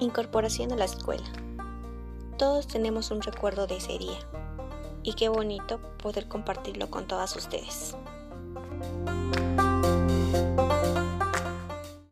Incorporación a la escuela. Todos tenemos un recuerdo de ese día y qué bonito poder compartirlo con todas ustedes.